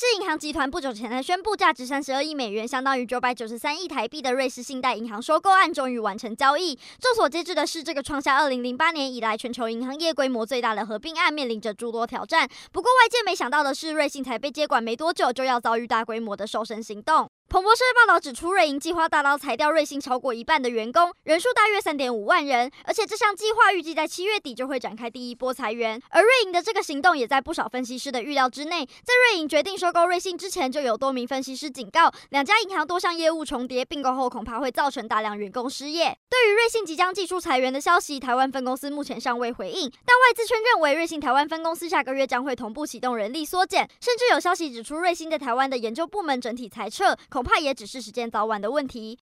是银行集团不久前呢宣布，价值三十二亿美元，相当于九百九十三亿台币的瑞士信贷银行收购案终于完成交易。众所皆知的是，这个创下二零零八年以来全球银行业规模最大的合并案，面临着诸多挑战。不过，外界没想到的是，瑞信才被接管没多久，就要遭遇大规模的瘦身行动。彭博社报道指出，瑞银计划大刀裁掉瑞信超过一半的员工，人数大约三点五万人，而且这项计划预计在七月底就会展开第一波裁员。而瑞银的这个行动也在不少分析师的预料之内。在瑞银决定收收购瑞信之前，就有多名分析师警告，两家银行多项业务重叠，并购后恐怕会造成大量员工失业。对于瑞信即将寄出裁员的消息，台湾分公司目前尚未回应，但外资圈认为，瑞信台湾分公司下个月将会同步启动人力缩减，甚至有消息指出，瑞信在台湾的研究部门整体裁撤，恐怕也只是时间早晚的问题。